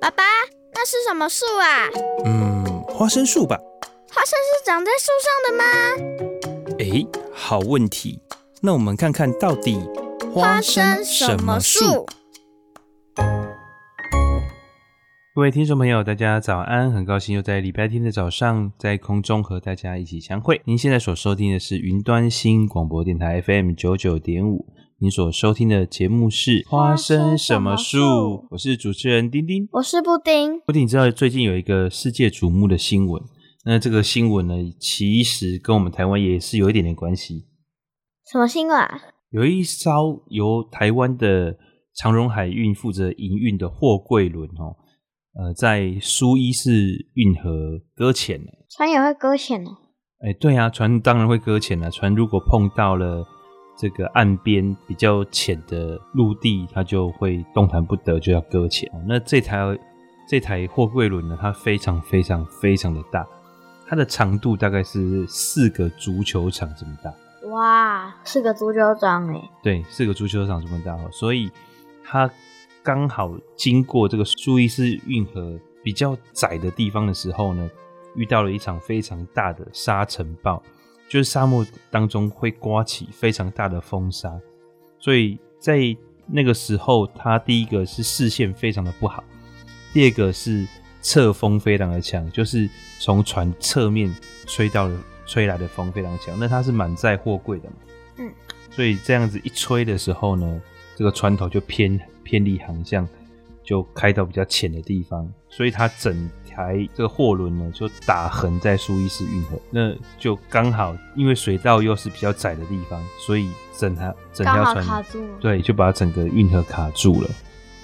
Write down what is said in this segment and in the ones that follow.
爸爸，那是什么树啊？嗯，花生树吧。花生是长在树上的吗？诶，好问题。那我们看看到底花生什么树？各位听众朋友，大家早安！很高兴又在礼拜天的早上在空中和大家一起相会。您现在所收听的是云端新广播电台 FM 九九点五。您所收听的节目是《花生什么树》，我是主持人丁丁，我是布丁。布丁，你知道最近有一个世界瞩目的新闻？那这个新闻呢，其实跟我们台湾也是有一点点关系。什么新闻啊？有一艘由台湾的长荣海运负责营运的货柜轮哦，呃，在苏伊士运河搁浅了。船也会搁浅哦？哎，对啊，船当然会搁浅了。船如果碰到了。这个岸边比较浅的陆地，它就会动弹不得，就要搁浅。那这台这台货柜轮呢，它非常非常非常的大，它的长度大概是四个足球场这么大。哇，四个足球场诶。对，四个足球场这么大，所以它刚好经过这个苏伊士运河比较窄的地方的时候呢，遇到了一场非常大的沙尘暴。就是沙漠当中会刮起非常大的风沙，所以在那个时候，他第一个是视线非常的不好，第二个是侧风非常的强，就是从船侧面吹到的吹来的风非常强。那它是满载货柜的嘛，嗯，所以这样子一吹的时候呢，这个船头就偏偏离航向，就开到比较浅的地方，所以它整。台这个货轮呢，就打横在苏伊士运河，那就刚好，因为水道又是比较窄的地方，所以整条整条船卡住了，对，就把整个运河卡住了。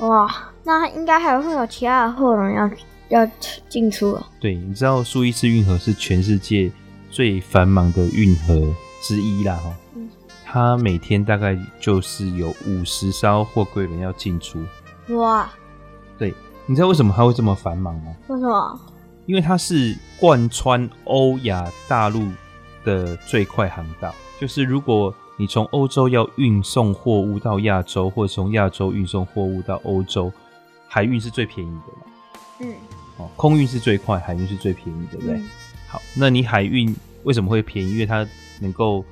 哇，那应该还会有其他的货轮要要进出了。对，你知道苏伊士运河是全世界最繁忙的运河之一啦，哈，嗯，它每天大概就是有五十艘货柜轮要进出。哇，对。你知道为什么他会这么繁忙吗？为什么？因为它是贯穿欧亚大陆的最快航道。就是如果你从欧洲要运送货物到亚洲，或者从亚洲运送货物到欧洲，海运是最便宜的嘛？嗯。哦，空运是最快，海运是最便宜，对不对？嗯。好，那你海运为什么会便宜？因为它能够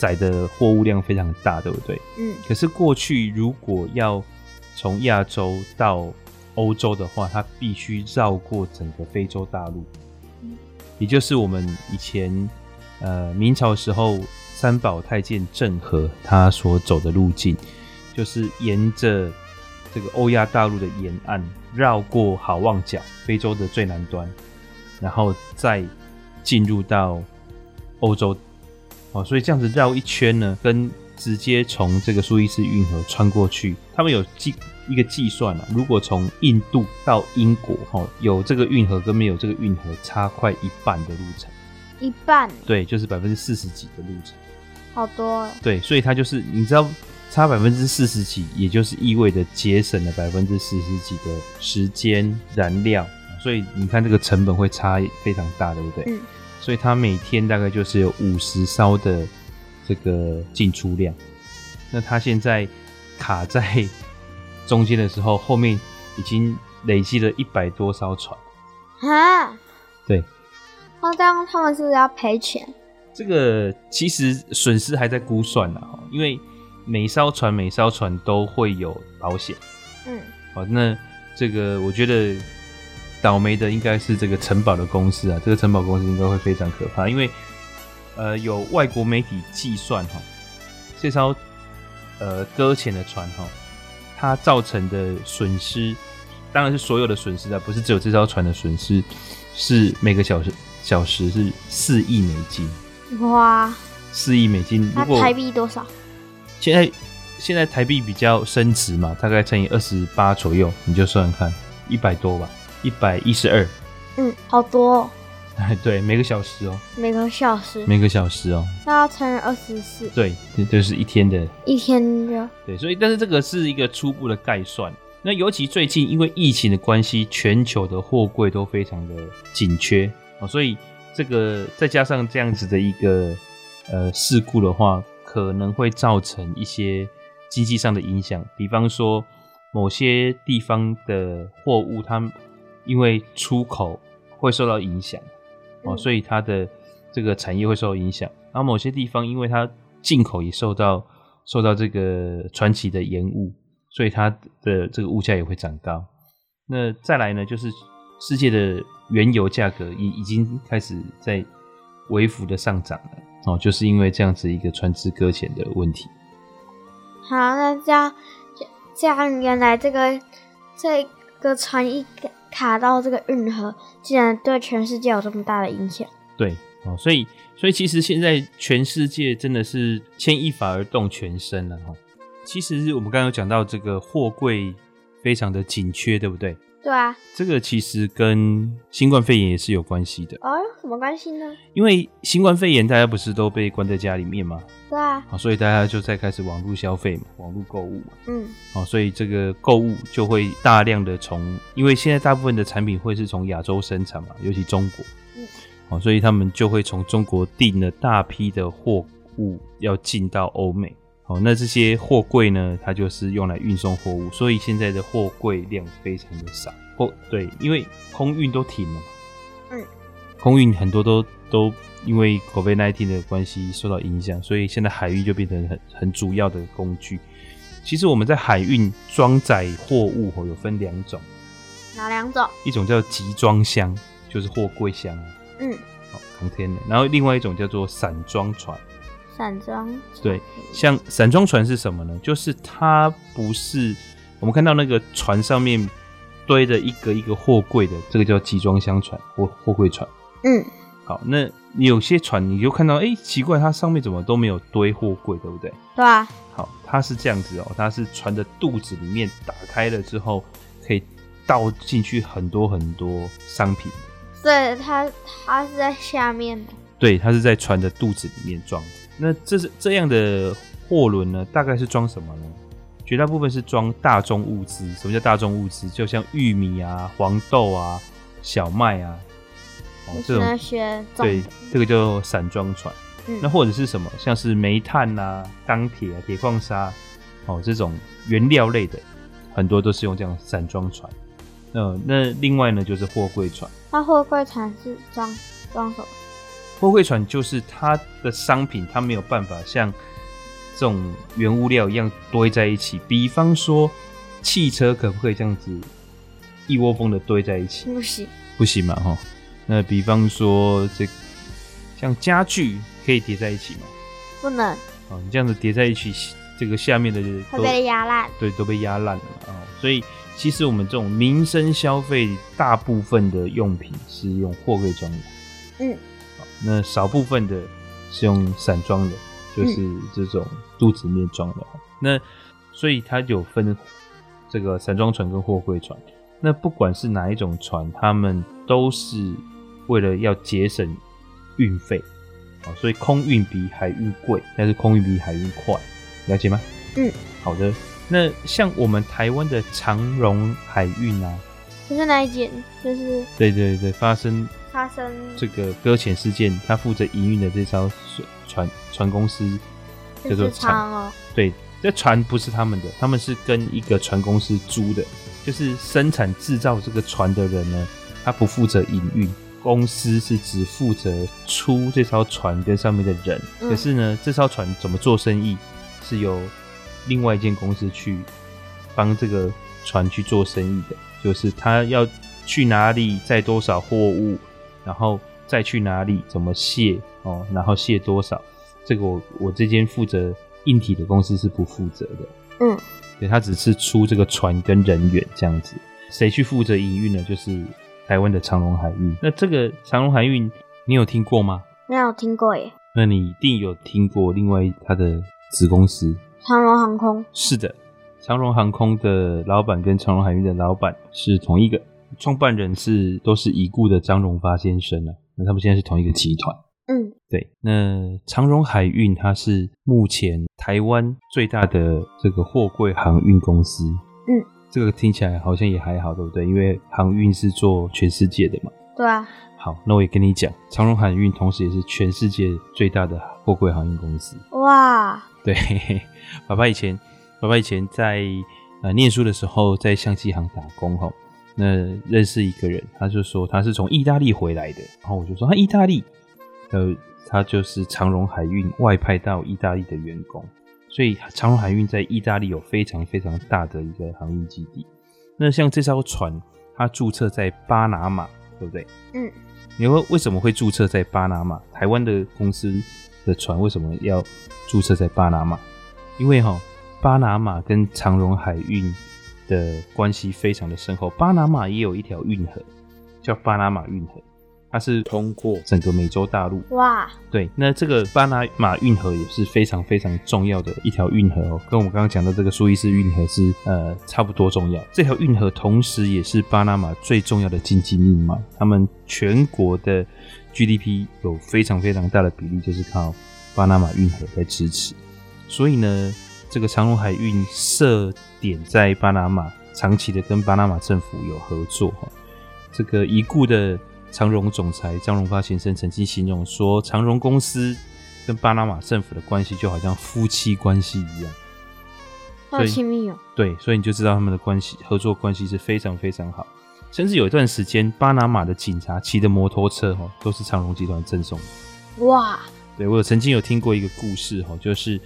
载的货物量非常大，对不对？嗯。可是过去如果要从亚洲到欧洲的话，它必须绕过整个非洲大陆，也就是我们以前呃明朝时候三宝太监郑和他所走的路径，就是沿着这个欧亚大陆的沿岸绕过好望角，非洲的最南端，然后再进入到欧洲。哦，所以这样子绕一圈呢，跟直接从这个苏伊士运河穿过去，他们有计。一个计算啊，如果从印度到英国，哈，有这个运河跟没有这个运河差快一半的路程，一半，对，就是百分之四十几的路程，好多，对，所以它就是你知道差百分之四十几，也就是意味着节省了百分之四十几的时间燃料，所以你看这个成本会差非常大，对不对？嗯，所以它每天大概就是有五十艘的这个进出量，那它现在卡在。中间的时候，后面已经累积了一百多艘船啊！对，那这样他们是不是要赔钱？这个其实损失还在估算呢，因为每艘船每艘船都会有保险。嗯，好，那这个我觉得倒霉的应该是这个城堡的公司啊，这个城堡公司应该会非常可怕，因为呃，有外国媒体计算哈，这艘呃搁浅的船哈。它造成的损失，当然是所有的损失啊，不是只有这艘船的损失，是每个小时小时是四亿美金。哇！四亿美金，如果台币多少？现在现在台币比较升值嘛，大概乘以二十八左右，你就算看一百多吧，一百一十二。嗯，好多哦。对，每个小时哦、喔，每个小时，每个小时哦、喔，那要乘以二十四，对，这就是一天的，一天的，对，所以但是这个是一个初步的概算。那尤其最近因为疫情的关系，全球的货柜都非常的紧缺。哦，所以这个再加上这样子的一个呃事故的话，可能会造成一些经济上的影响，比方说某些地方的货物，它因为出口会受到影响，哦，所以它的这个产业会受到影响。然后某些地方因为它进口也受到受到这个传奇的延误，所以它的这个物价也会涨高。那再来呢，就是世界的原油价格已已经开始在微幅的上涨了，哦，就是因为这样子一个船只搁浅的问题。好，那这样。这样，原来这个这个船一卡到这个运河，竟然对全世界有这么大的影响。对，哦，所以所以其实现在全世界真的是牵一发而动全身了哈。其实我们刚刚有讲到这个货柜非常的紧缺，对不对？对啊，这个其实跟新冠肺炎也是有关系的。哦，什么关系呢？因为新冠肺炎，大家不是都被关在家里面吗？对啊。好，所以大家就在开始网络消费嘛，网络购物嘛。嗯。好，所以这个购物就会大量的从，因为现在大部分的产品会是从亚洲生产嘛，尤其中国。嗯。好，所以他们就会从中国订了大批的货物要进到欧美。好，那这些货柜呢，它就是用来运送货物，所以现在的货柜量非常的少。哦，对，因为空运都停了嘛。嗯。空运很多都都因为 COVID-19 的关系受到影响，所以现在海运就变成很很主要的工具。其实我们在海运装载货物哦，有分两种。哪两种？一种叫集装箱，就是货柜箱。嗯。好，航天的。然后另外一种叫做散装船。散装对，像散装船是什么呢？就是它不是我们看到那个船上面堆着一个一个货柜的，这个叫集装箱船或货柜船。嗯，好，那有些船你就看到，哎、欸，奇怪，它上面怎么都没有堆货柜，对不对？对啊。好，它是这样子哦、喔，它是船的肚子里面打开了之后，可以倒进去很多很多商品。对，它它是在下面的。对，它是在船的肚子里面装。那这是这样的货轮呢？大概是装什么呢？绝大部分是装大宗物资。什么叫大宗物资？就像玉米啊、黄豆啊、小麦啊，哦，这种对，这个叫散装船。嗯。那或者是什么？像是煤炭啊、钢铁啊、铁矿砂，哦，这种原料类的，很多都是用这样散装船。嗯，那另外呢，就是货柜船。那货柜船是装装什么？货柜船就是它的商品，它没有办法像这种原物料一样堆在一起。比方说，汽车可不可以这样子一窝蜂的堆在一起？不行，不行嘛，哈。那比方说，这像家具可以叠在一起吗？不能。哦，你这样子叠在一起，这个下面的都会被压烂。对，都被压烂了嘛。哦，所以其实我们这种民生消费，大部分的用品是用货柜装的。嗯。那少部分的是用散装的，就是这种肚子里面装的。嗯。那所以它有分这个散装船跟货柜船。那不管是哪一种船，他们都是为了要节省运费，所以空运比海运贵，但是空运比海运快，了解吗？嗯，好的。那像我们台湾的长荣海运啊，就是哪一件？就是对对对，发生。发生这个搁浅事件，他负责营运的这艘船船公司叫做船哦。对，这船不是他们的，他们是跟一个船公司租的，就是生产制造这个船的人呢，他不负责营运，公司是只负责出这艘船跟上面的人。可是呢，这艘船怎么做生意，是由另外一间公司去帮这个船去做生意的，就是他要去哪里载多少货物。然后再去哪里，怎么卸哦？然后卸多少？这个我我这间负责硬体的公司是不负责的。嗯，对，他只是出这个船跟人员这样子。谁去负责营运呢？就是台湾的长荣海运。那这个长荣海运，你有听过吗？没有听过耶。那你一定有听过另外他的子公司长荣航空。是的，长荣航空的老板跟长荣海运的老板是同一个。创办人是都是已故的张荣发先生啊，那他们现在是同一个集团。嗯，对。那长荣海运它是目前台湾最大的这个货柜航运公司。嗯，这个听起来好像也还好，对不对？因为航运是做全世界的嘛。对啊。好，那我也跟你讲，长荣海运同时也是全世界最大的货柜航运公司。哇。对，爸爸以前，爸爸以前在呃念书的时候在相机行打工哈，那认识一个人，他就说他是从意大利回来的，然后我就说他意大利，呃，他就是长荣海运外派到意大利的员工，所以长荣海运在意大利有非常非常大的一个航运基地。那像这艘船，它注册在巴拿马，对不对？嗯。你会为什么会注册在巴拿马？台湾的公司的船为什么要注册在巴拿马？因为哈，巴拿马跟长荣海运的关系非常的深厚。巴拿马也有一条运河，叫巴拿马运河。它是通过整个美洲大陆哇，对，那这个巴拿马运河也是非常非常重要的一条运河哦，跟我们刚刚讲的这个苏伊士运河是呃差不多重要。这条运河同时也是巴拿马最重要的经济命脉，他们全国的 GDP 有非常非常大的比例就是靠巴拿马运河在支持。所以呢，这个长荣海运设点在巴拿马，长期的跟巴拿马政府有合作哈。这个已故的。长荣总裁张荣发先生曾经形容说：“长荣公司跟巴拿马政府的关系就好像夫妻关系一样，好亲密哦。”对，所以你就知道他们的关系合作关系是非常非常好。甚至有一段时间，巴拿马的警察骑的摩托车哈，都是长荣集团赠送的。哇！对，我有曾经有听过一个故事哈，就是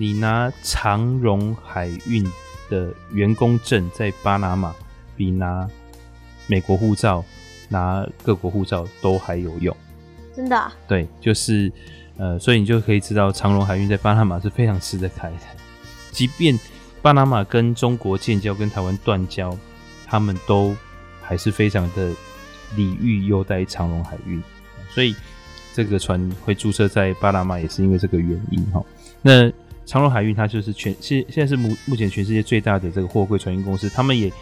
你拿长荣海运的员工证在巴拿马，比拿美国护照。拿各国护照都还有用，真的啊？对，就是呃，所以你就可以知道长荣海运在巴拿马是非常吃得开的。即便巴拿马跟中国建交，跟台湾断交，他们都还是非常的礼遇优待长荣海运。所以这个船会注册在巴拿马，也是因为这个原因哈。那长荣海运它就是全现现在是目目前全世界最大的这个货柜船运公司，他们也。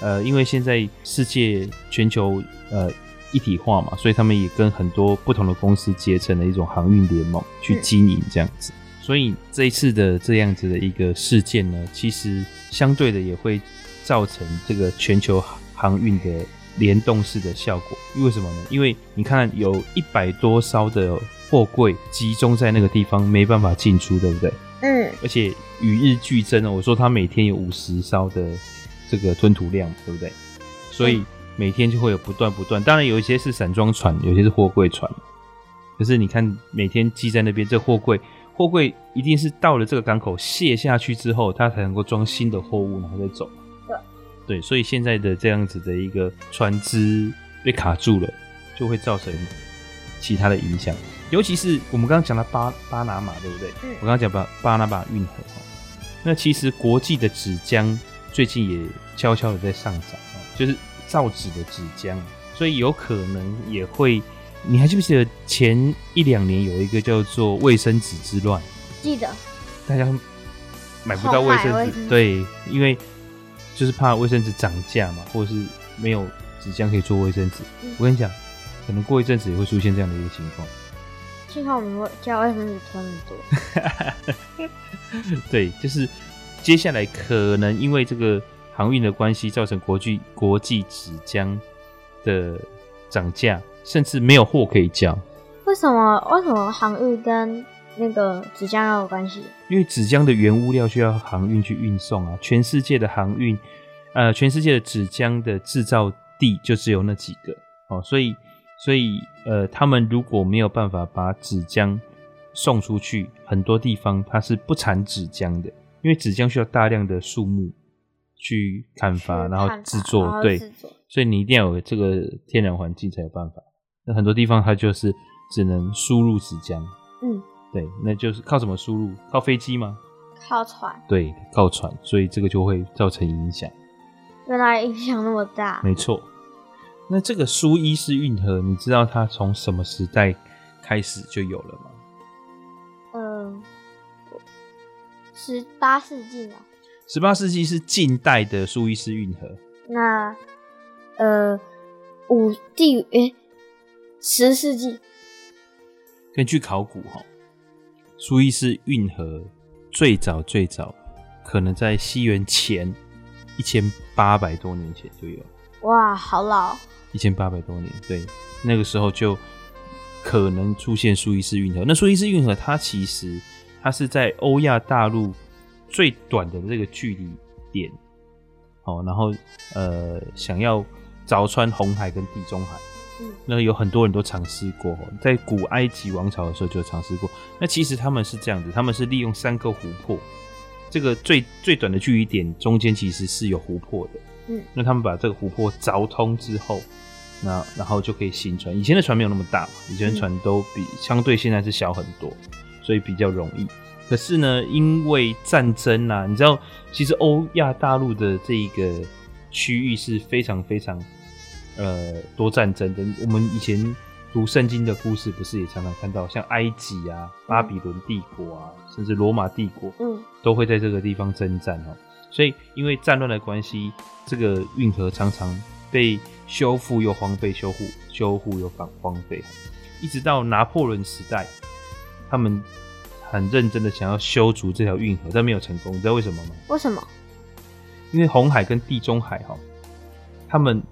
呃，因为现在世界全球呃一体化嘛，所以他们也跟很多不同的公司结成了一种航运联盟去经营这样子。所以这一次的这样子的一个事件呢，其实相对的也会造成这个全球航运的联动式的效果。因为什么呢？因为你看有一百多艘的货柜集中在那个地方，没办法进出，对不对？嗯。而且与日俱增哦，我说他每天有五十艘的。这个吞吐量对不对？所以每天就会有不断不断，当然有一些是散装船，有些是货柜船。可是你看，每天积在那边，这货柜货柜一定是到了这个港口卸下去之后，它才能够装新的货物，然后再走。对，对，所以现在的这样子的一个船只被卡住了，就会造成其他的影响。尤其是我们刚刚讲的巴巴拿马，对不对？嗯。我刚刚讲巴巴拿马运河，那其实国际的纸浆。最近也悄悄的在上涨啊，就是造纸的纸浆，所以有可能也会。你还记不记得前一两年有一个叫做卫生纸之乱？记得。大家买不到卫生纸，对，因为就是怕卫生纸涨价嘛，或者是没有纸浆可以做卫生纸。嗯。我跟你讲，可能过一阵子也会出现这样的一个情况。幸好我们会叫卫生纸囤很多。对，就是。接下来可能因为这个航运的关系，造成国际国际纸浆的涨价，甚至没有货可以交。为什么？为什么航运跟那个纸浆要有关系？因为纸浆的原物料需要航运去运送啊。全世界的航运，呃，全世界的纸浆的制造地就只有那几个哦，所以，所以，呃，他们如果没有办法把纸浆送出去，很多地方它是不产纸浆的。因为纸浆需要大量的树木去砍伐，然后制作，对，所以你一定要有这个天然环境才有办法。那很多地方它就是只能输入纸浆，嗯，对，那就是靠什么输入？靠飞机吗？靠船。对，靠船，所以这个就会造成影响。原来影响那么大。没错。那这个苏伊士运河，你知道它从什么时代开始就有了吗？嗯十八世纪吗？十八世纪是近代的苏伊士运河。那，呃，五第诶，十世纪。根据考古哈，苏伊士运河最早最早可能在西元前一千八百多年前就有。哇，好老！一千八百多年，对，那个时候就可能出现苏伊士运河。那苏伊士运河它其实。它是在欧亚大陆最短的这个距离点哦，然后呃想要凿穿红海跟地中海，嗯，那有很多人都尝试过，在古埃及王朝的时候就尝试过。那其实他们是这样子，他们是利用三个湖泊，这个最最短的距离点中间其实是有湖泊的，嗯，那他们把这个湖泊凿通之后，那然后就可以行船。以前的船没有那么大，以前的船都比、嗯、相对现在是小很多，所以比较容易。可是呢，因为战争啊，你知道，其实欧亚大陆的这一个区域是非常非常呃多战争的。我们以前读圣经的故事，不是也常常看到，像埃及啊、巴比伦帝国啊，嗯、甚至罗马帝国，嗯，都会在这个地方征战哦。所以，因为战乱的关系，这个运河常常被修复又荒废，修复修复又荒荒废，一直到拿破仑时代，他们。很认真的想要修筑这条运河，但没有成功。你知道为什么吗？为什么？因为红海跟地中海哈，他们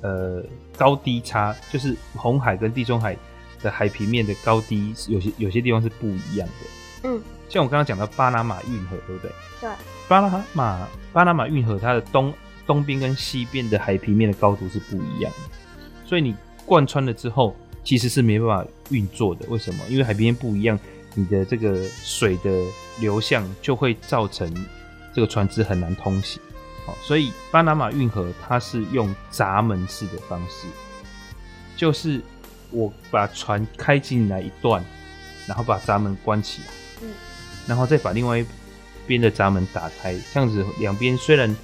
呃高低差，就是红海跟地中海的海平面的高低，有些有些地方是不一样的。嗯，像我刚刚讲到巴拿马运河，对不对？对。巴拿马巴拿马运河，它的东东边跟西边的海平面的高度是不一样的，所以你贯穿了之后，其实是没办法运作的。为什么？因为海平面不一样。你的这个水的流向就会造成这个船只很难通行，好，所以巴拿马运河它是用闸门式的方式，就是我把船开进来一段，然后把闸门关起来，嗯，然后再把另外一边的闸门打开，这样子两边虽然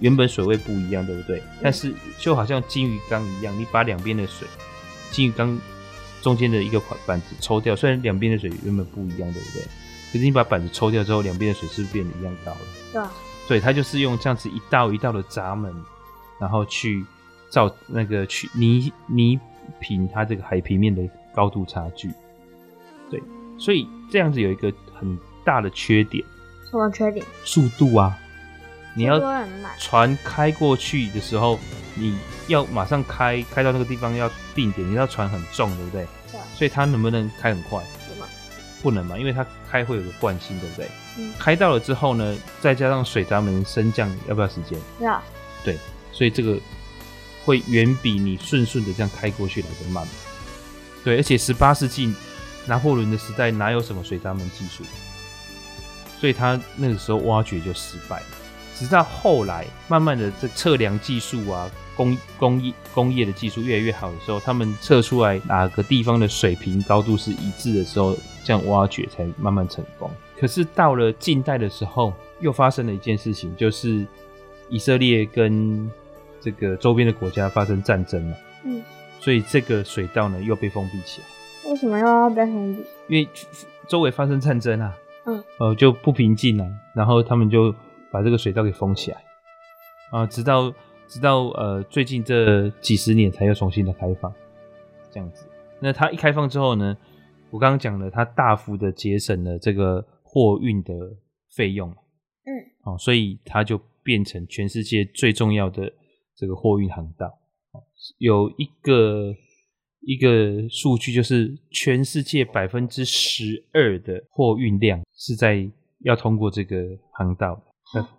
原本水位不一样，对不对？但是就好像金鱼缸一样，你把两边的水，金鱼缸。中间的一个板子抽掉，虽然两边的水原本不一样，对不对？可是你把板子抽掉之后，两边的水是不是变得一样高了？对啊。对，它就是用这样子一道一道的闸门，然后去造那个去弥弥平它这个海平面的高度差距。对，所以这样子有一个很大的缺点。什么缺点？速度啊！你要船开过去的时候，你要马上开开到那个地方要定点，你知道船很重，对不对？对。所以它能不能开很快？不能嘛，因为它开会有个惯性，对不对？嗯。开到了之后呢，再加上水闸门升降，要不要时间？要。对，所以这个会远比你顺顺的这样开过去来的慢。对，而且十八世纪拿破仑的时代哪有什么水闸门技术？所以他那个时候挖掘就失败了。直到后来，慢慢的这测量技术啊，工工业工业的技术越来越好的时候，他们测出来哪个地方的水平高度是一致的时候，这样挖掘才慢慢成功。可是到了近代的时候，又发生了一件事情，就是以色列跟这个周边的国家发生战争了，嗯，所以这个水道呢又被封闭起来。为什么又要被封闭？因为周围发生战争啊，嗯，呃就不平静了，然后他们就。把这个水道给封起来啊，直到直到呃最近这几十年才又重新的开放，这样子。那它一开放之后呢，我刚刚讲了，它大幅的节省了这个货运的费用，嗯，哦，所以它就变成全世界最重要的这个货运航道。有一个一个数据，就是全世界百分之十二的货运量是在要通过这个航道。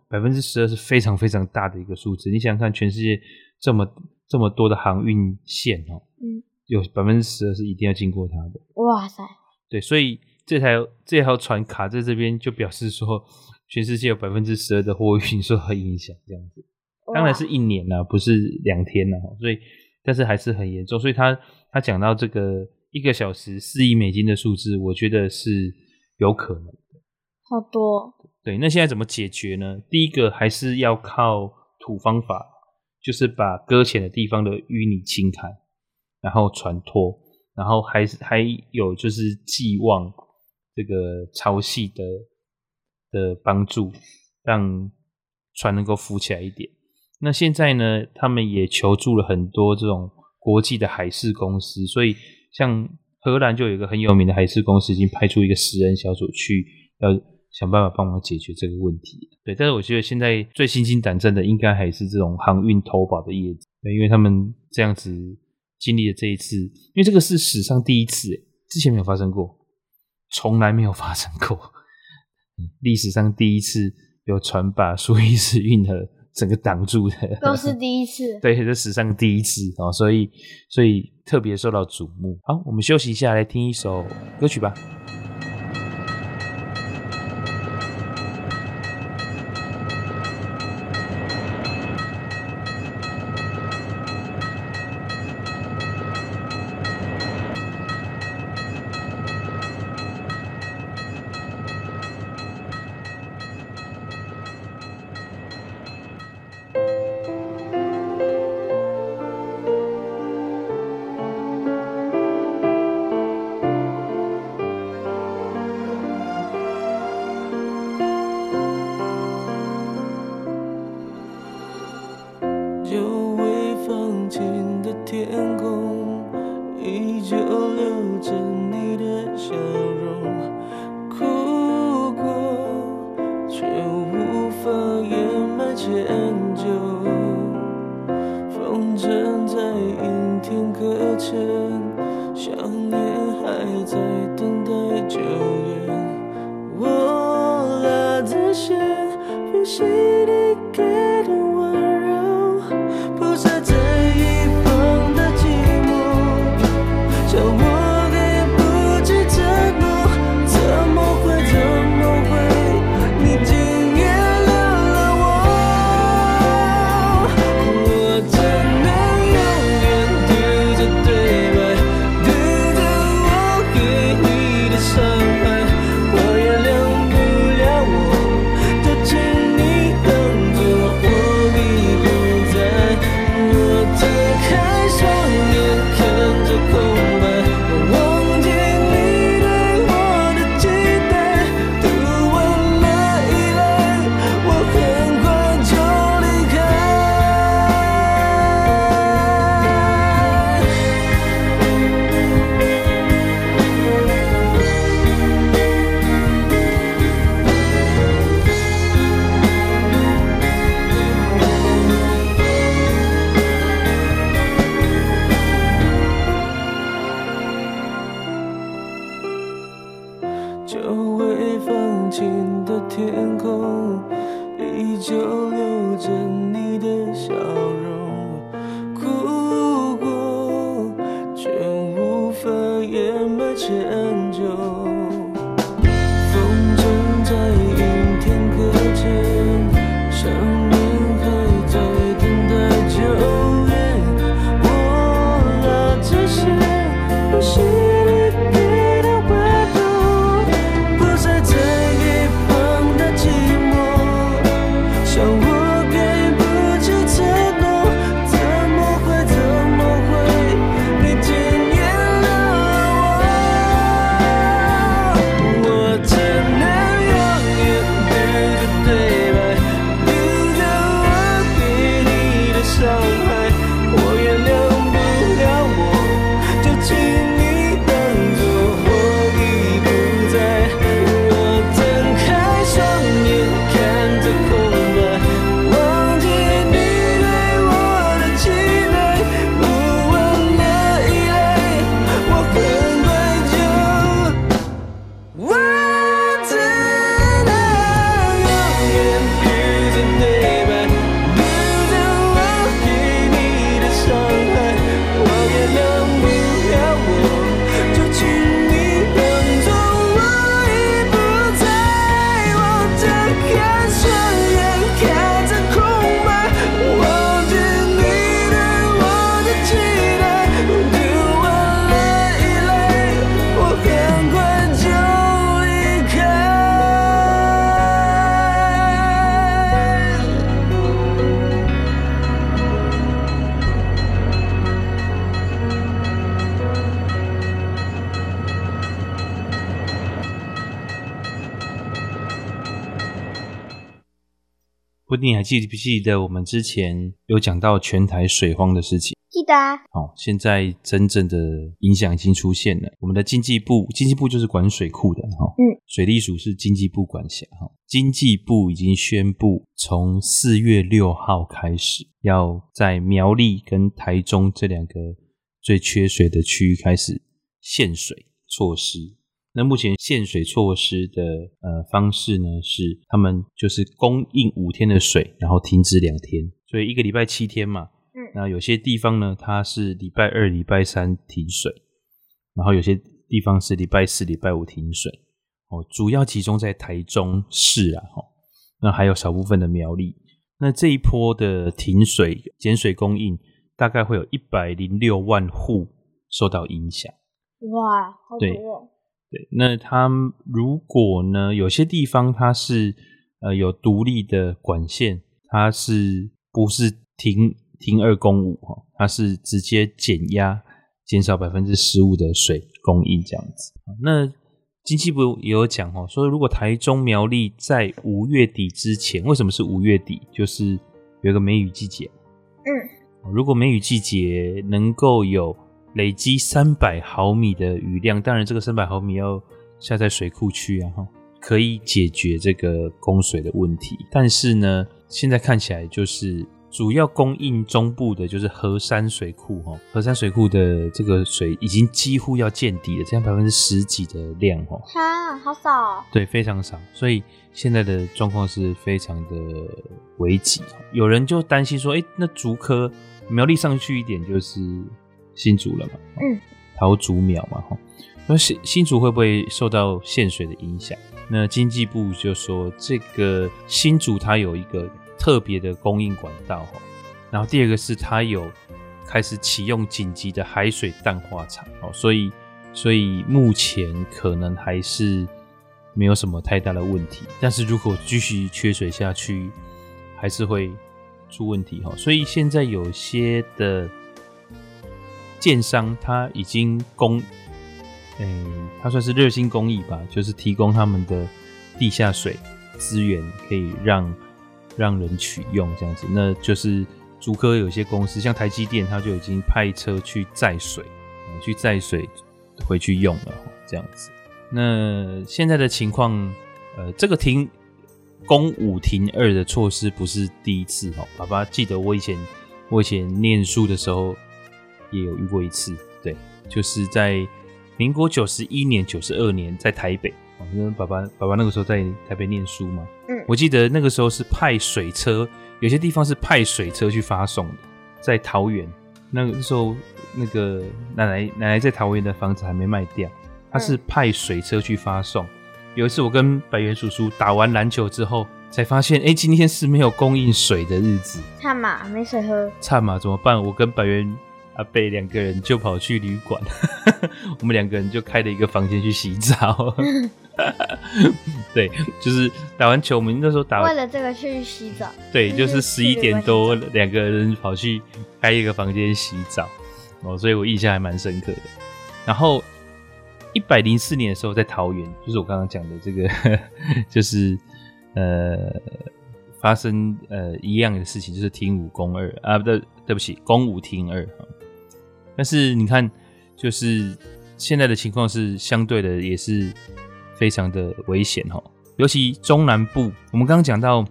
百分之十二是非常非常大的一个数字，你想想看，全世界这么这么多的航运线哦，嗯，有百分之十二是一定要经过它的。哇塞！对，所以这条这条船卡在这边，就表示说，全世界有百分之十二的货运受到影响，这样子。当然是一年呐，不是两天呐，所以但是还是很严重。所以他他讲到这个一个小时四亿美金的数字，我觉得是有可能的。好多。对，那现在怎么解决呢？第一个还是要靠土方法，就是把搁浅的地方的淤泥清开，然后船拖，然后还是还有就是寄望这个潮汐的的帮助，让船能够浮起来一点。那现在呢，他们也求助了很多这种国际的海事公司，所以像荷兰就有一个很有名的海事公司，已经派出一个十人小组去要。想办法帮忙解决这个问题，对。但是我觉得现在最心惊胆战的，应该还是这种航运投保的业者，因为他们这样子经历了这一次，因为这个是史上第一次，之前没有发生过，从来没有发生过，历史上第一次有船把苏伊士运河整个挡住的，都是第一次。对，这史上第一次哦，所以所以特别受到瞩目。好，我们休息一下，来听一首歌曲吧。记不记得我们之前有讲到全台水荒的事情？记得啊。好，现在真正的影响已经出现了。我们的经济部，经济部就是管水库的哈。嗯。水利署是经济部管辖哈。经济部已经宣布，从四月六号开始，要在苗栗跟台中这两个最缺水的区域开始限水措施。那目前限水措施的呃方式呢，是他们就是供应五天的水，然后停止两天，所以一个礼拜七天嘛。嗯，那有些地方呢，它是礼拜二、礼拜三停水，然后有些地方是礼拜四、礼拜五停水。哦，主要集中在台中市啊，哈，那还有少部分的苗栗。那这一波的停水、减水供应，大概会有一百零六万户受到影响。哇，好多。对，对，那它如果呢，有些地方它是呃有独立的管线，它是不是停停二供五哈？它是直接减压，减少百分之十五的水供应这样子。那经济部也有讲哦，说如果台中苗栗在五月底之前，为什么是五月底？就是有一个梅雨季节。嗯，如果梅雨季节能够有累积三百毫米的雨量，当然这个三百毫米要下在水库区啊，可以解决这个供水的问题。但是呢，现在看起来就是。主要供应中部的就是河山水库哈，河山水库的这个水已经几乎要见底了，这样百分之十几的量哈，哈，好少哦，对，非常少，所以现在的状况是非常的危急。有人就担心说，哎，那竹科苗栗上去一点就是新竹了嘛，嗯，桃竹苗嘛哈，那新新竹会不会受到限水的影响？那经济部就说，这个新竹它有一个。特别的供应管道，然后第二个是它有开始启用紧急的海水淡化厂，哦，所以所以目前可能还是没有什么太大的问题，但是如果继续缺水下去，还是会出问题，哈，所以现在有些的建商他已经供，嗯，他算是热心公益吧，就是提供他们的地下水资源，可以让。让人取用这样子，那就是竹科有些公司，像台积电，他就已经派车去载水，去载水回去用了这样子。那现在的情况，呃，这个停供五停二的措施不是第一次哦。爸爸记得我以前我以前念书的时候也有遇过一次，对，就是在民国九十一年、九十二年在台北。因为爸爸爸爸那个时候在台北念书嘛，嗯，我记得那个时候是派水车，有些地方是派水车去发送的，在桃园那个时候，那个奶奶奶奶在桃园的房子还没卖掉，他是派水车去发送。嗯、有一次我跟百元叔叔打完篮球之后，才发现，哎、欸，今天是没有供应水的日子，差嘛，没水喝，差嘛，怎么办？我跟百元阿伯两个人就跑去旅馆，我们两个人就开了一个房间去洗澡。对，就是打完球，我们那时候打，为了这个去洗澡。对，就是十一点多，两个人跑去开一个房间洗澡哦，所以我印象还蛮深刻的。然后一百零四年的时候，在桃园，就是我刚刚讲的这个，就是呃发生呃一样的事情，就是听五攻二啊，不对，对不起，攻五听二。但是你看，就是现在的情况是相对的，也是。非常的危险哈，尤其中南部，我们刚刚讲到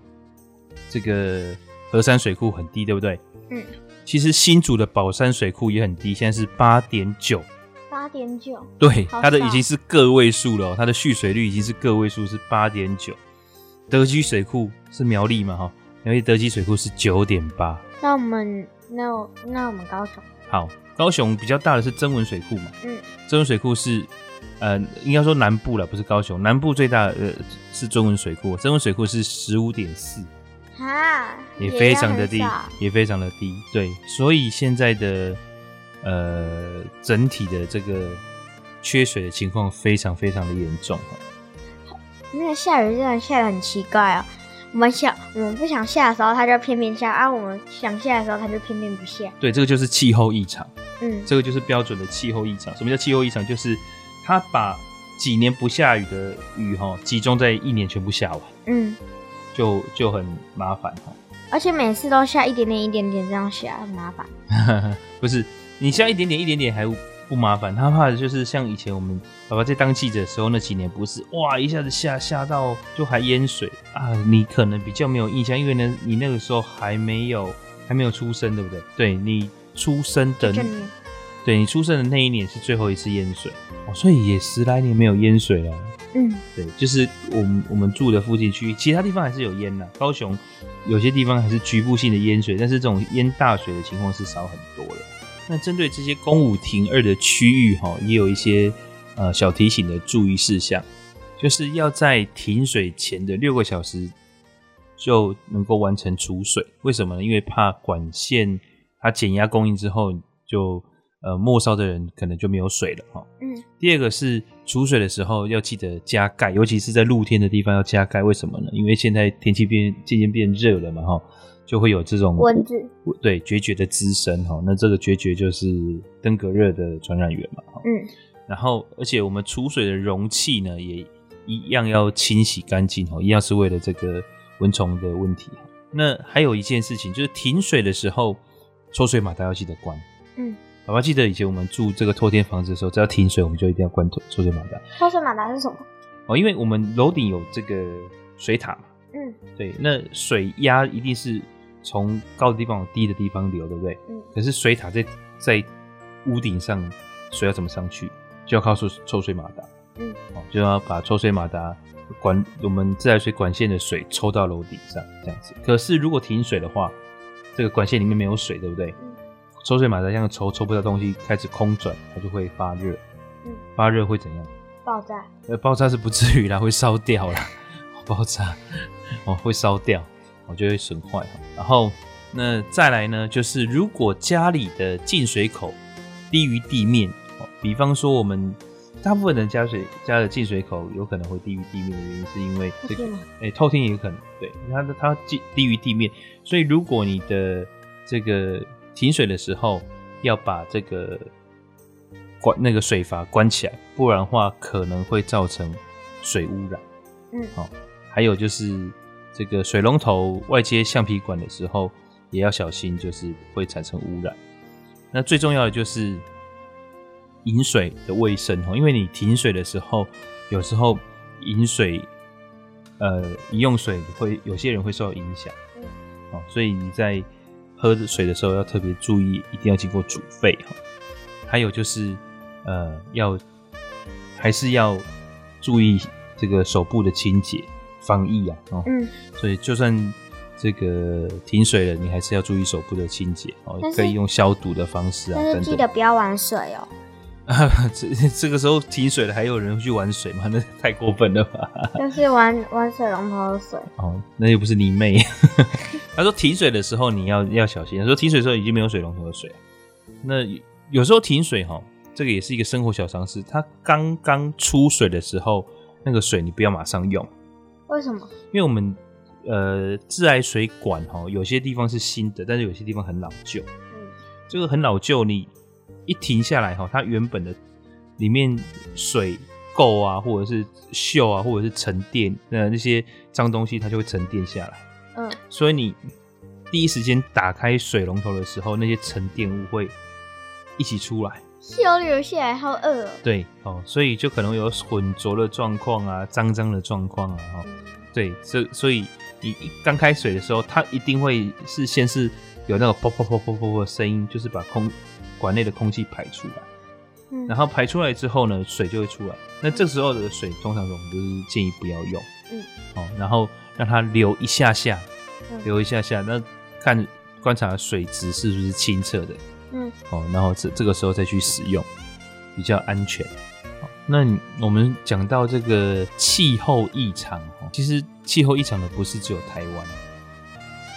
这个河山水库很低，对不对？嗯。其实新竹的宝山水库也很低，现在是八点九。八点九。对，它的已经是个位数了，它的蓄水率已经是个位数，是八点九。德基水库是苗栗嘛？哈，苗栗德基水库是九点八。那我们那我那我们高雄？好，高雄比较大的是曾文水库嘛？嗯。曾文水库是。呃，应该说南部了，不是高雄。南部最大的呃是曾文水库，曾文水库是十五点四，啊，也非常的低，也，也非常的低。对，所以现在的呃整体的这个缺水的情况非常非常的严重。那个下雨真的下得很奇怪啊、喔！我们想我们不想下的时候，它就偏偏下；啊，我们想下的时候，它就偏偏不下。对，这个就是气候异常。嗯，这个就是标准的气候异常。什么叫气候异常？就是它把几年不下雨的雨哈，集中在一年全部下完，嗯，就就很麻烦哈。而且每次都下一点点一点点这样下，很麻烦。不是，你下一点点一点点还不麻烦，他怕的就是像以前我们爸爸在当记者的时候那几年，不是哇一下子下下到就还淹水啊。你可能比较没有印象，因为呢你那个时候还没有还没有出生，对不对？对，你出生的对，你出生的那一年是最后一次淹水哦，所以也十来年没有淹水了。嗯，对，就是我们我们住的附近区域，其他地方还是有淹的。高雄有些地方还是局部性的淹水，但是这种淹大水的情况是少很多了。那针对这些公五停二的区域哈，也有一些呃小提醒的注意事项，就是要在停水前的六个小时就能够完成储水。为什么呢？因为怕管线它减压供应之后就。呃，末梢的人可能就没有水了哈。嗯。第二个是储水的时候要记得加盖，尤其是在露天的地方要加盖。为什么呢？因为现在天气变渐渐变热了嘛哈，就会有这种蚊子。对，决绝的滋生哈。那这个决绝就是登革热的传染源嘛。嗯。然后，而且我们储水的容器呢，也一样要清洗干净哦，一样是为了这个蚊虫的问题。那还有一件事情就是停水的时候，抽水马达要记得关。嗯。宝宝记得以前我们住这个透天房子的时候，只要停水，我们就一定要关抽水马达。抽水马达是什么？哦，因为我们楼顶有这个水塔嘛。嗯。对，那水压一定是从高的地方往低的地方流，对不对？嗯。可是水塔在在屋顶上，水要怎么上去？就要靠抽抽水马达。嗯。哦，就要把抽水马达管我们自来水管线的水抽到楼顶上，这样子。可是如果停水的话，这个管线里面没有水，对不对？嗯。抽水马达这样抽抽不到东西，开始空转，它就会发热。嗯，发热会怎样？爆炸。呃，爆炸是不至于啦，会烧掉啦。爆炸哦，会烧掉，我就会损坏。然后那再来呢，就是如果家里的进水口低于地面，哦，比方说我们大部分人加水加的进水口有可能会低于地面的原因，是因为这个，哎，透天也可能，对，它的它低低于地面，所以如果你的这个。停水的时候要把这个关那个水阀关起来，不然的话可能会造成水污染。嗯，好、哦，还有就是这个水龙头外接橡皮管的时候也要小心，就是会产生污染。那最重要的就是饮水的卫生哦，因为你停水的时候，有时候饮水呃饮用水会有些人会受到影响。哦，所以你在。喝水的时候要特别注意，一定要经过煮沸哈。还有就是，呃，要还是要注意这个手部的清洁、防疫啊。哦，嗯。所以就算这个停水了，你还是要注意手部的清洁哦，可以用消毒的方式啊。但是记得不要玩水哦。啊，这 这个时候停水了，还有人去玩水吗？那太过分了吧！就是玩玩水龙头的水。哦，那又不是你妹。他说停水的时候你要要小心。他说停水的时候已经没有水龙头的水。那有时候停水哈，这个也是一个生活小常识。它刚刚出水的时候，那个水你不要马上用。为什么？因为我们呃自来水管哈，有些地方是新的，但是有些地方很老旧。嗯，这个很老旧，你。一停下来哈，它原本的里面水垢啊，或者是锈啊，或者是沉淀那那些脏东西，它就会沉淀下来。嗯，所以你第一时间打开水龙头的时候，那些沉淀物会一起出来，小流下来，好饿哦。对哦，所以就可能有混浊的状况啊，脏脏的状况啊，对，所所以你刚开水的时候，它一定会是先是有那个噗噗噗噗噗的声音，就是把空。管内的空气排出来，嗯，然后排出来之后呢，水就会出来。那这时候的水，通常我们就是建议不要用，嗯，哦，然后让它流一下下，流一下下，那看观察水质是不是清澈的，嗯，哦，然后这这个时候再去使用，比较安全。好，那我们讲到这个气候异常，其实气候异常的不是只有台湾，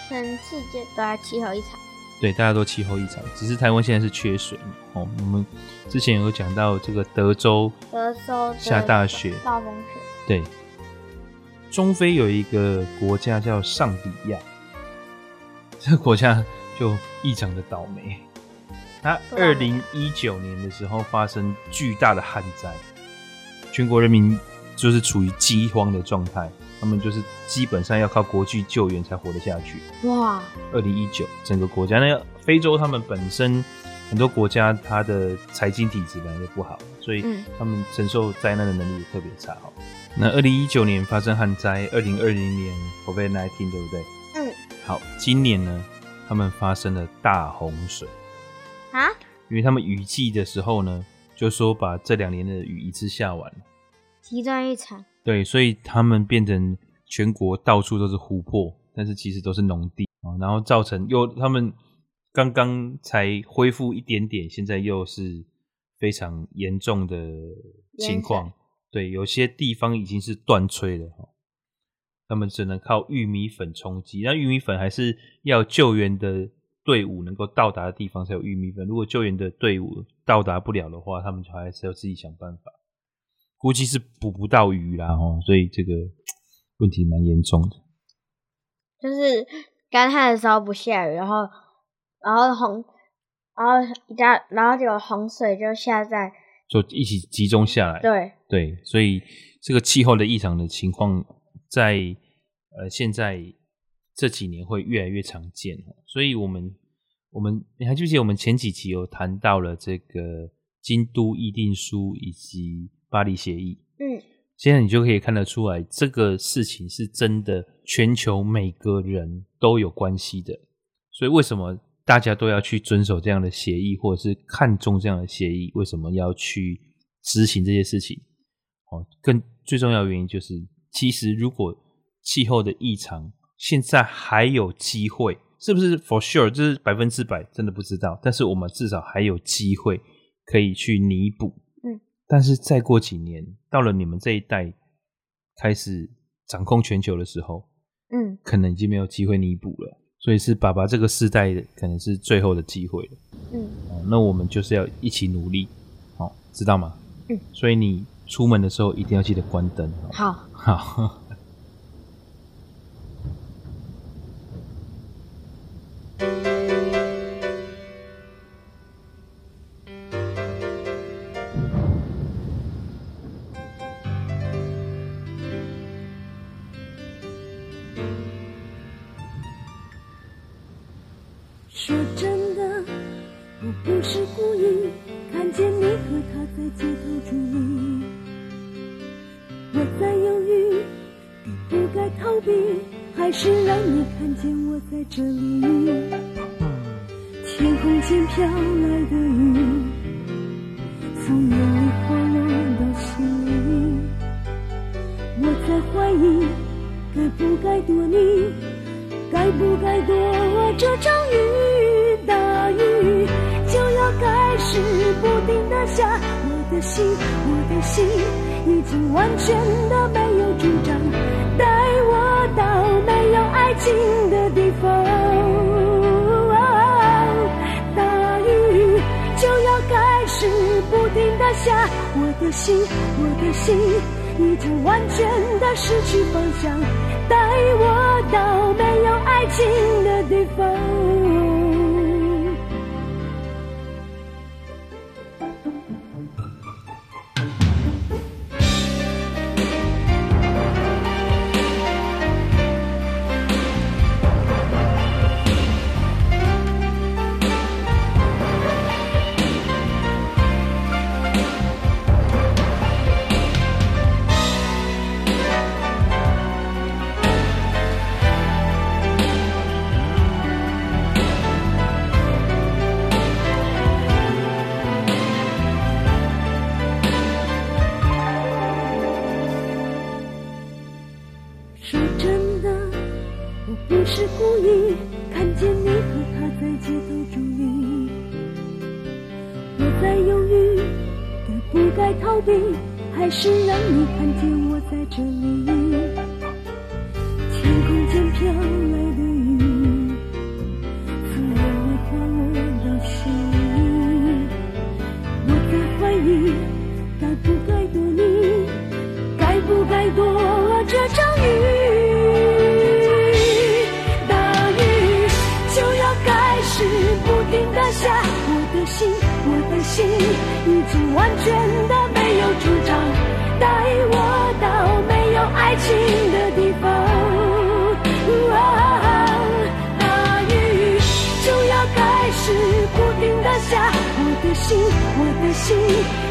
全世界都在气候异常。对，大家都气候异常，只是台湾现在是缺水哦。我们之前有讲到这个德州，德州下大雪，暴风雪。对，中非有一个国家叫上比亚，这个国家就异常的倒霉。它二零一九年的时候发生巨大的旱灾，全国人民就是处于饥荒的状态。他们就是基本上要靠国际救援才活得下去。哇！二零一九整个国家，那非洲他们本身很多国家，它的财经体质本来就不好，所以他们承受灾难的能力也特别差。嗯、那二零一九年发生旱灾，二零二零年 COVID-19，对不对？嗯。好，今年呢，他们发生了大洪水。啊？因为他们雨季的时候呢，就说把这两年的雨一次下完了，极端异常。对，所以他们变成全国到处都是湖泊，但是其实都是农地啊，然后造成又他们刚刚才恢复一点点，现在又是非常严重的情况。对，有些地方已经是断炊了哈，他们只能靠玉米粉充饥。那玉米粉还是要救援的队伍能够到达的地方才有玉米粉，如果救援的队伍到达不了的话，他们就还是要自己想办法。估计是捕不到鱼啦，哦，所以这个问题蛮严重的。就是干旱的时候不下雨，然后，然后洪，然后一大，然后就有洪水就下在，就一起集中下来。对对，所以这个气候的异常的情况在，在呃现在这几年会越来越常见。所以我们我们你还记不记得我们前几期有谈到了这个京都议定书以及。巴黎协议，嗯，现在你就可以看得出来，这个事情是真的，全球每个人都有关系的。所以为什么大家都要去遵守这样的协议，或者是看重这样的协议？为什么要去执行这些事情？哦，更最重要的原因就是，其实如果气候的异常现在还有机会，是不是 for sure？这是百分之百，真的不知道。但是我们至少还有机会可以去弥补。但是再过几年，到了你们这一代开始掌控全球的时候，嗯，可能已经没有机会弥补了。所以是爸爸这个世代可能是最后的机会了。嗯，那我们就是要一起努力，好，知道吗？嗯，所以你出门的时候一定要记得关灯。好，好。不停的下我的心我的心已经完全的没有主张带我到没有爱情的地方大雨就要开始不停的下我的心我的心已经完全的失去方向带我到没有爱情的地方。我的心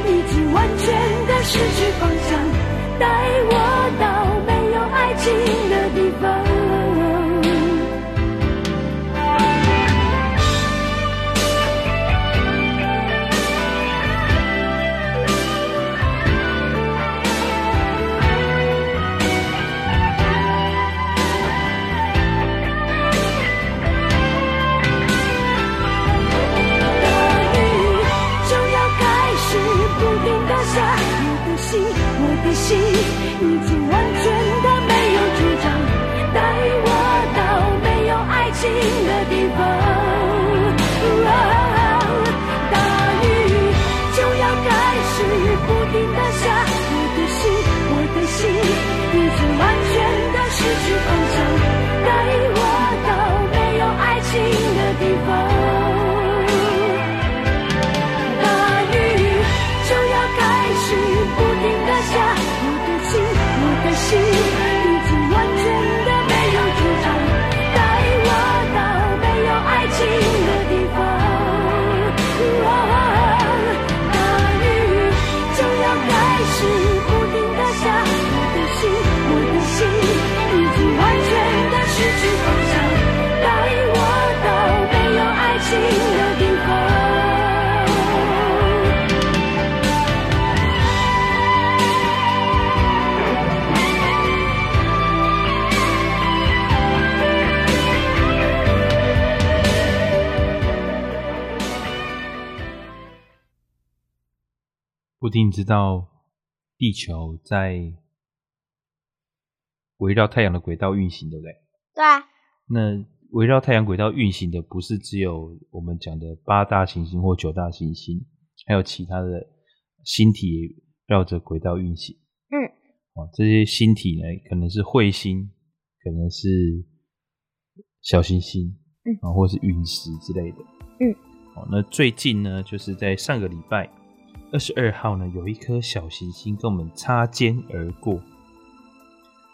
已经完全的失去方向带我到已经布丁知道地球在围绕太阳的轨道运行，对不对？对啊。那围绕太阳轨道运行的不是只有我们讲的八大行星或九大行星，还有其他的星体绕着轨道运行。嗯。哦，这些星体呢，可能是彗星，可能是小行星，嗯，啊，或是陨石之类的。嗯。哦，那最近呢，就是在上个礼拜。二十二号呢，有一颗小行星跟我们擦肩而过。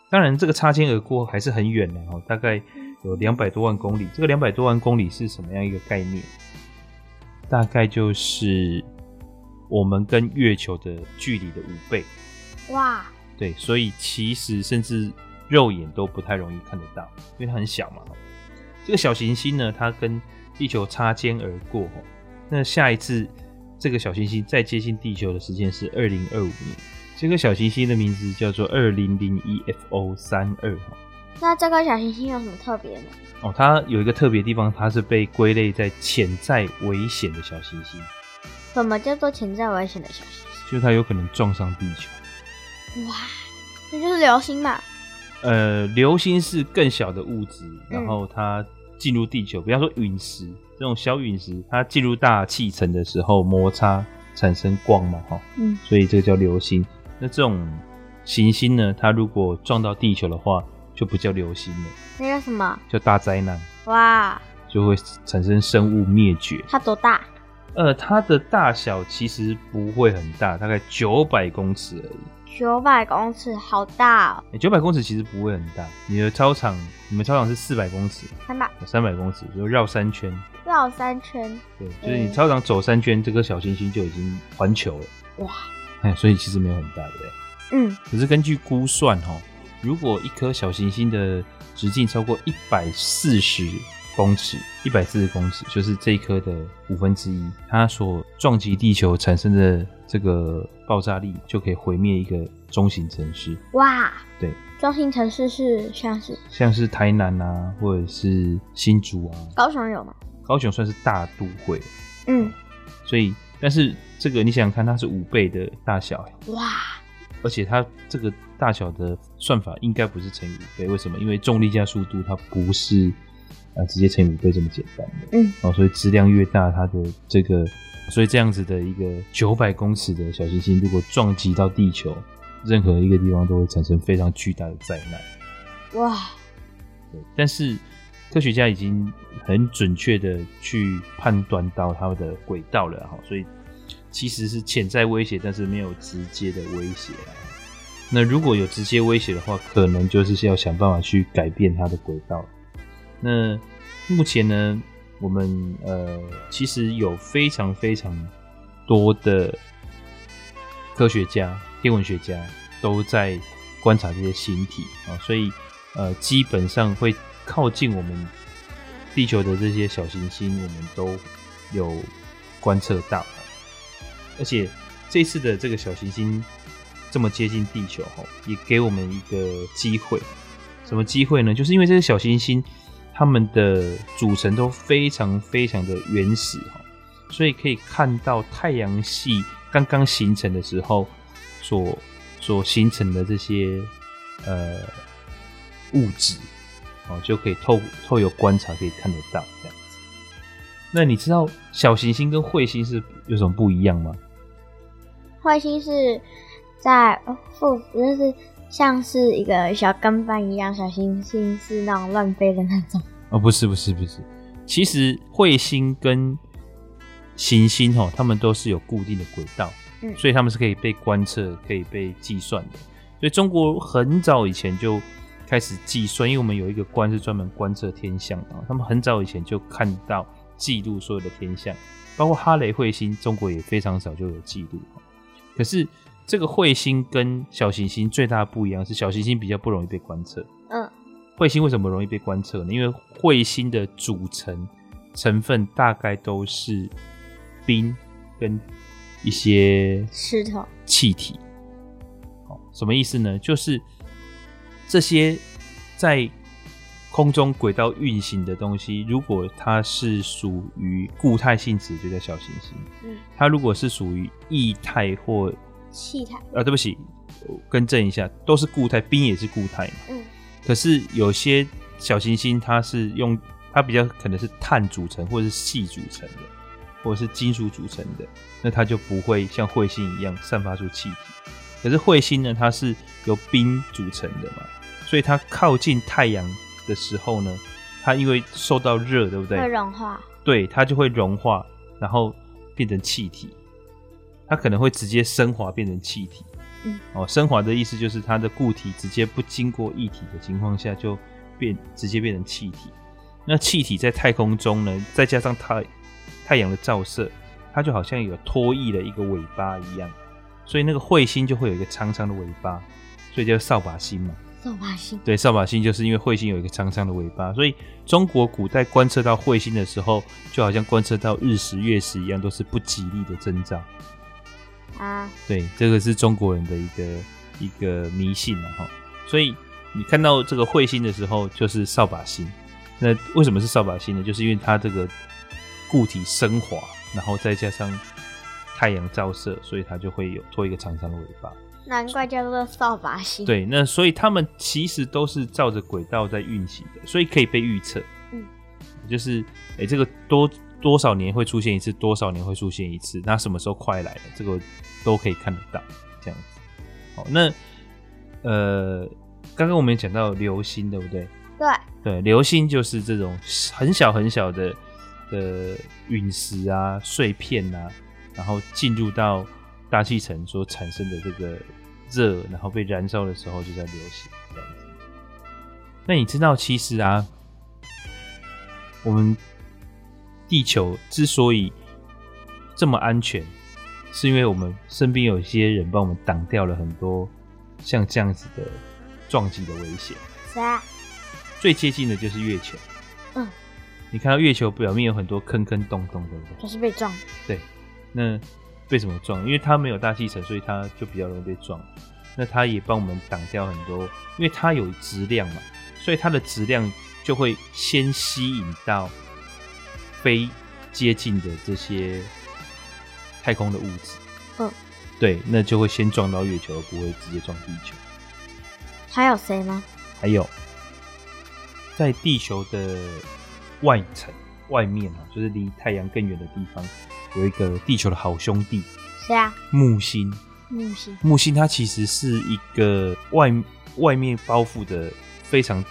当然，这个擦肩而过还是很远的哦，大概有两百多万公里。这个两百多万公里是什么样一个概念？大概就是我们跟月球的距离的五倍。哇！对，所以其实甚至肉眼都不太容易看得到，因为它很小嘛。这个小行星呢，它跟地球擦肩而过。那下一次。这个小行星再接近地球的时间是二零二五年。这个小行星的名字叫做二零零一 FO 三二。那这个小行星有什么特别呢？哦，它有一个特别的地方，它是被归类在潜在危险的小行星。什么叫做潜在危险的小行星？就是它有可能撞上地球。哇，这就是流星嘛？呃，流星是更小的物质，然后它进入地球，比方说陨石。这种小陨石，它进入大气层的时候摩擦产生光嘛，哈，嗯，所以这个叫流星。那这种行星呢，它如果撞到地球的话，就不叫流星了，那叫什么？叫大灾难。哇，就会产生生物灭绝。它多大？呃，它的大小其实不会很大，大概九百公尺而已。九百公尺，好大哦！九百公尺其实不会很大。你的操场，你们操场是四百公尺，三百，三百公尺，就绕三圈。绕三圈，对，就是你操场走三圈，这颗小行星就已经环球了。哇，哎，所以其实没有很大，对不对？嗯。可是根据估算，哈，如果一颗小行星的直径超过一百四十公尺，一百四十公尺就是这一颗的五分之一，它所撞击地球产生的这个爆炸力，就可以毁灭一个中型城市。哇，对，中型城市是像是像是台南啊，或者是新竹啊，高雄有吗？高雄算是大都会，嗯，所以但是这个你想想看，它是五倍的大小，哇，而且它这个大小的算法应该不是乘以五倍，为什么？因为重力加速度它不是。啊，直接乘以五倍这么简单的，嗯，哦，所以质量越大，它的这个，所以这样子的一个九百公尺的小行星，如果撞击到地球，任何一个地方都会产生非常巨大的灾难。哇，对，但是科学家已经很准确的去判断到它的轨道了，哈，所以其实是潜在威胁，但是没有直接的威胁。那如果有直接威胁的话，可能就是要想办法去改变它的轨道。那目前呢，我们呃其实有非常非常多的科学家、天文学家都在观察这些星体啊，所以呃基本上会靠近我们地球的这些小行星，我们都有观测到。而且这次的这个小行星这么接近地球哈，也给我们一个机会。什么机会呢？就是因为这个小行星。它们的组成都非常非常的原始哈，所以可以看到太阳系刚刚形成的时候所所形成的这些呃物质哦，就可以透透过观察可以看得到这样子。那你知道小行星跟彗星是有什么不一样吗？彗星是在负，就是像是一个小跟班一样，小行星是那种乱飞的那种。哦，不是不是不是，其实彗星跟行星哦，它们都是有固定的轨道，嗯，所以它们是可以被观测、可以被计算的。所以中国很早以前就开始计算，因为我们有一个官是专门观测天象啊，他们很早以前就看到记录所有的天象，包括哈雷彗星，中国也非常早就有记录。可是这个彗星跟小行星最大的不一样是，小行星比较不容易被观测。嗯，彗星为什么容易被观测呢？因为彗星的组成成分大概都是冰跟一些石头气体。哦，什么意思呢？就是这些在空中轨道运行的东西，如果它是属于固态性质，就叫小行星。嗯，它如果是属于液态或气态，啊，对不起，更正一下，都是固态，冰也是固态嘛。嗯。可是有些小行星，它是用它比较可能是碳组成，或者是细组成的，或者是金属组成的，那它就不会像彗星一样散发出气体。可是彗星呢，它是由冰组成的嘛，所以它靠近太阳。的时候呢，它因为受到热，对不对？会融化。对，它就会融化，然后变成气体。它可能会直接升华变成气体。嗯。哦，升华的意思就是它的固体直接不经过液体的情况下就变，直接变成气体。那气体在太空中呢，再加上太太阳的照射，它就好像有拖曳的一个尾巴一样。所以那个彗星就会有一个长长的尾巴，所以叫扫把星嘛。扫把星对，扫把星就是因为彗星有一个长长的尾巴，所以中国古代观测到彗星的时候，就好像观测到日食、月食一样，都是不吉利的征兆。啊，对，这个是中国人的一个一个迷信了哈。所以你看到这个彗星的时候，就是扫把星。那为什么是扫把星呢？就是因为它这个固体升华，然后再加上太阳照射，所以它就会有拖一个长长的尾巴。难怪叫做扫把星。对，那所以他们其实都是照着轨道在运行的，所以可以被预测。嗯，就是哎、欸，这个多多少年会出现一次，多少年会出现一次，那什么时候快来了，这个都可以看得到。这样子。好，那呃，刚刚我们讲到流星，对不对？对。对，流星就是这种很小很小的的陨石啊、碎片啊，然后进入到大气层所产生的这个。热，然后被燃烧的时候就在流星这样子。那你知道，其实啊，我们地球之所以这么安全，是因为我们身边有一些人帮我们挡掉了很多像这样子的撞击的危险。谁啊？最接近的就是月球。嗯。你看到月球表面有很多坑坑洞洞，对不对？就是被撞。对。那。被什么撞？因为它没有大气层，所以它就比较容易被撞。那它也帮我们挡掉很多，因为它有质量嘛，所以它的质量就会先吸引到非接近的这些太空的物质。嗯，对，那就会先撞到月球，而不会直接撞地球。还有谁吗？还有，在地球的外层外面啊，就是离太阳更远的地方。有一个地球的好兄弟，谁啊？木星。木星。木星它其实是一个外外面包覆的非常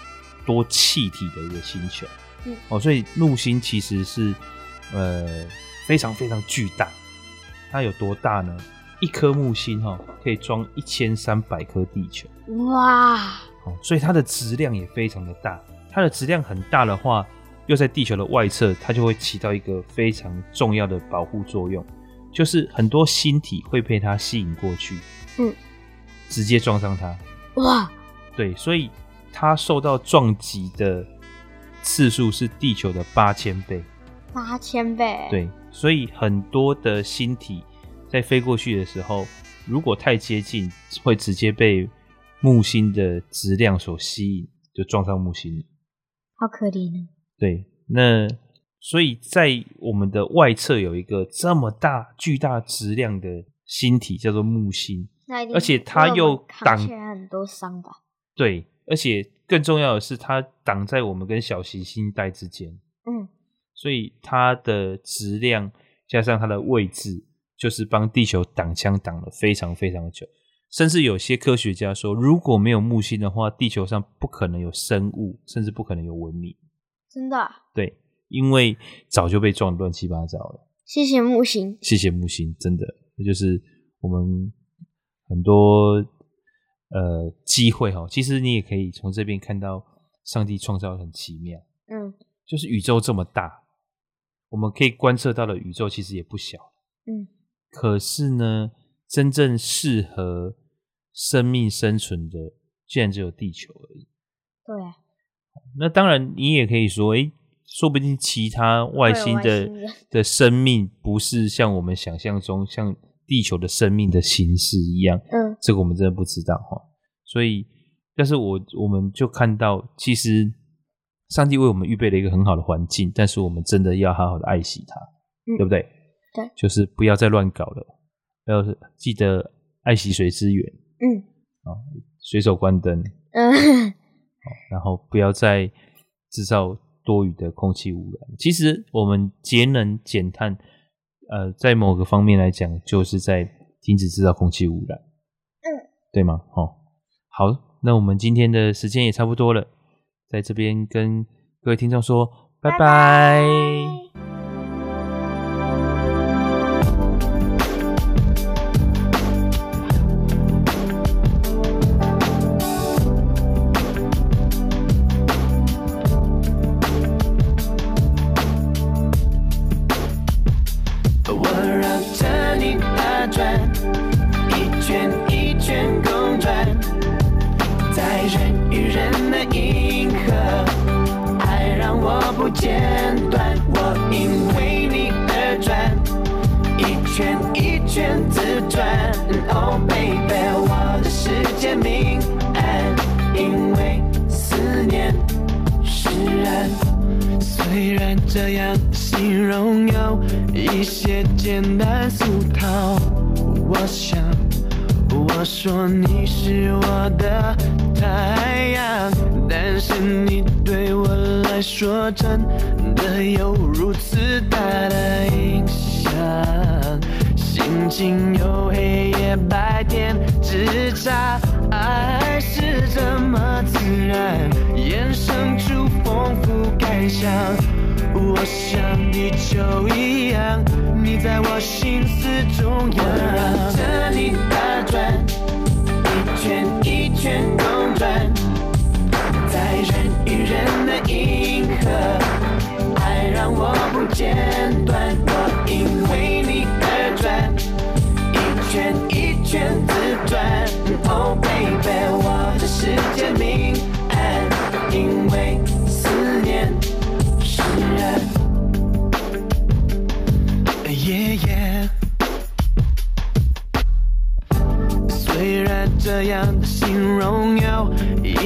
多气体的一个星球。嗯。哦，所以木星其实是呃非常非常巨大。它有多大呢？一颗木星哈可以装一千三百颗地球。哇！哦，所以它的质量也非常的大。它的质量很大的话。又在地球的外侧，它就会起到一个非常重要的保护作用，就是很多星体会被它吸引过去，嗯，直接撞上它。哇，对，所以它受到撞击的次数是地球的八千倍。八千倍。对，所以很多的星体在飞过去的时候，如果太接近，会直接被木星的质量所吸引，就撞上木星了。好可怜呢。对，那所以在我们的外侧有一个这么大、巨大质量的星体，叫做木星。而且它又挡起来很多伤吧？对，而且更重要的是，它挡在我们跟小行星带之间。嗯，所以它的质量加上它的位置，就是帮地球挡枪挡了非常非常久。甚至有些科学家说，如果没有木星的话，地球上不可能有生物，甚至不可能有文明。真的啊？对，因为早就被撞得乱七八糟了。谢谢木星，谢谢木星，真的，这就是我们很多呃机会哈。其实你也可以从这边看到，上帝创造得很奇妙。嗯，就是宇宙这么大，我们可以观测到的宇宙其实也不小。嗯，可是呢，真正适合生命生存的，竟然只有地球而已。对啊。那当然，你也可以说，诶，说不定其他外星的的生命不是像我们想象中像地球的生命的形式一样。嗯，这个我们真的不知道哈。所以，但是我我们就看到，其实上帝为我们预备了一个很好的环境，但是我们真的要好好的爱惜它，嗯、对不对？对，就是不要再乱搞了，要记得爱惜水资源。嗯，啊，随手关灯。嗯。然后不要再制造多余的空气污染。其实我们节能减碳，呃，在某个方面来讲，就是在停止制造空气污染。嗯，对吗？哦，好，那我们今天的时间也差不多了，在这边跟各位听众说拜拜。拜拜。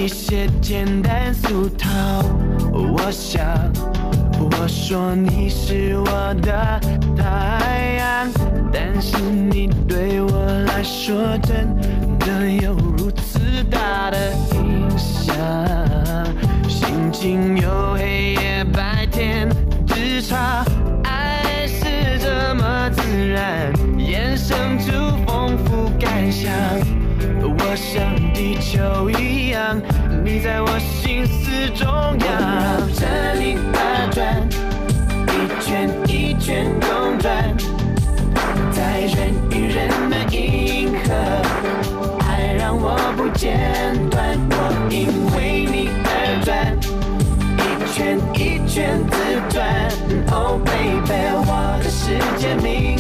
一些简单俗套我想我说你是我的太阳但是你对我来说真的有如此大的影响。心情有黑夜白天之差爱是这么自然眼神像地球一样，你在我心思中央。绕着你打转，一圈一圈公转，在人与人的银河，爱让我不间断。我因为你而转，一圈一圈自转。Oh baby，我的世界明。